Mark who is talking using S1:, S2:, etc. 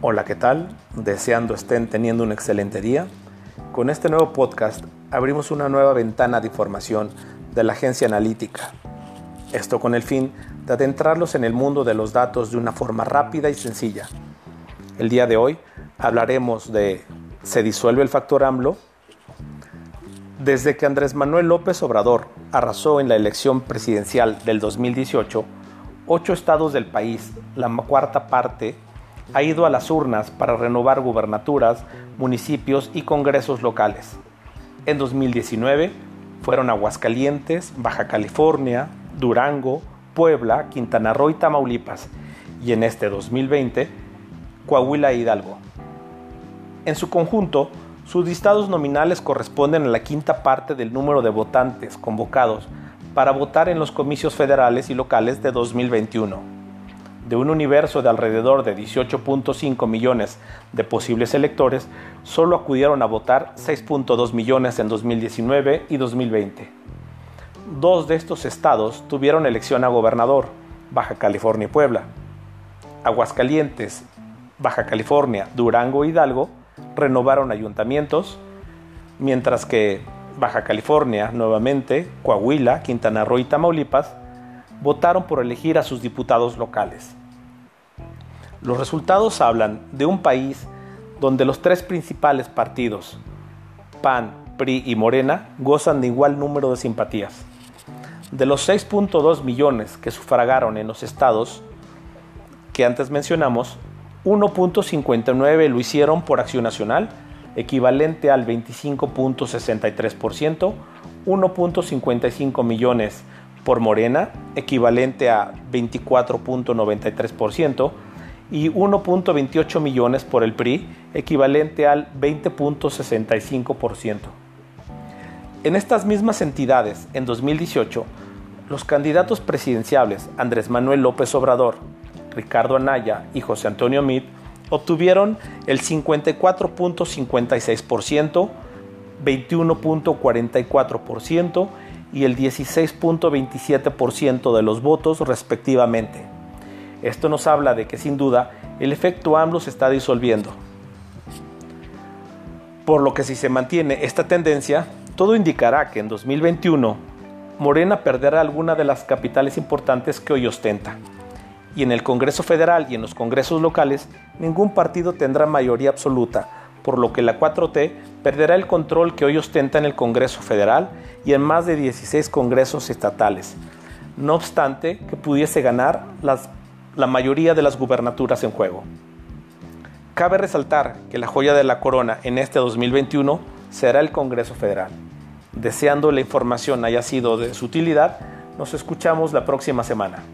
S1: Hola, ¿qué tal? Deseando estén teniendo un excelente día. Con este nuevo podcast abrimos una nueva ventana de información de la agencia analítica. Esto con el fin de adentrarlos en el mundo de los datos de una forma rápida y sencilla. El día de hoy hablaremos de ¿se disuelve el factor AMLO? Desde que Andrés Manuel López Obrador arrasó en la elección presidencial del 2018, ocho estados del país, la cuarta parte, ha ido a las urnas para renovar gubernaturas, municipios y congresos locales. En 2019 fueron Aguascalientes, Baja California, Durango, Puebla, Quintana Roo y Tamaulipas, y en este 2020 Coahuila e Hidalgo. En su conjunto, sus listados nominales corresponden a la quinta parte del número de votantes convocados para votar en los comicios federales y locales de 2021 de un universo de alrededor de 18.5 millones de posibles electores, solo acudieron a votar 6.2 millones en 2019 y 2020. Dos de estos estados tuvieron elección a gobernador, Baja California y Puebla. Aguascalientes, Baja California, Durango e Hidalgo renovaron ayuntamientos, mientras que Baja California, nuevamente, Coahuila, Quintana Roo y Tamaulipas votaron por elegir a sus diputados locales. Los resultados hablan de un país donde los tres principales partidos, PAN, PRI y Morena, gozan de igual número de simpatías. De los 6.2 millones que sufragaron en los estados que antes mencionamos, 1.59 lo hicieron por Acción Nacional, equivalente al 25.63%, 1.55 millones por Morena, equivalente a 24.93%, y 1.28 millones por el PRI, equivalente al 20.65%. En estas mismas entidades, en 2018, los candidatos presidenciales Andrés Manuel López Obrador, Ricardo Anaya y José Antonio Meade obtuvieron el 54.56%, 21.44% y el 16.27% de los votos respectivamente. Esto nos habla de que sin duda el efecto AMLO se está disolviendo. Por lo que si se mantiene esta tendencia, todo indicará que en 2021 Morena perderá alguna de las capitales importantes que hoy ostenta. Y en el Congreso Federal y en los congresos locales, ningún partido tendrá mayoría absoluta, por lo que la 4T perderá el control que hoy ostenta en el Congreso Federal y en más de 16 congresos estatales. No obstante, que pudiese ganar las la mayoría de las gubernaturas en juego. Cabe resaltar que la joya de la corona en este 2021 será el Congreso Federal. Deseando la información haya sido de su utilidad, nos escuchamos la próxima semana.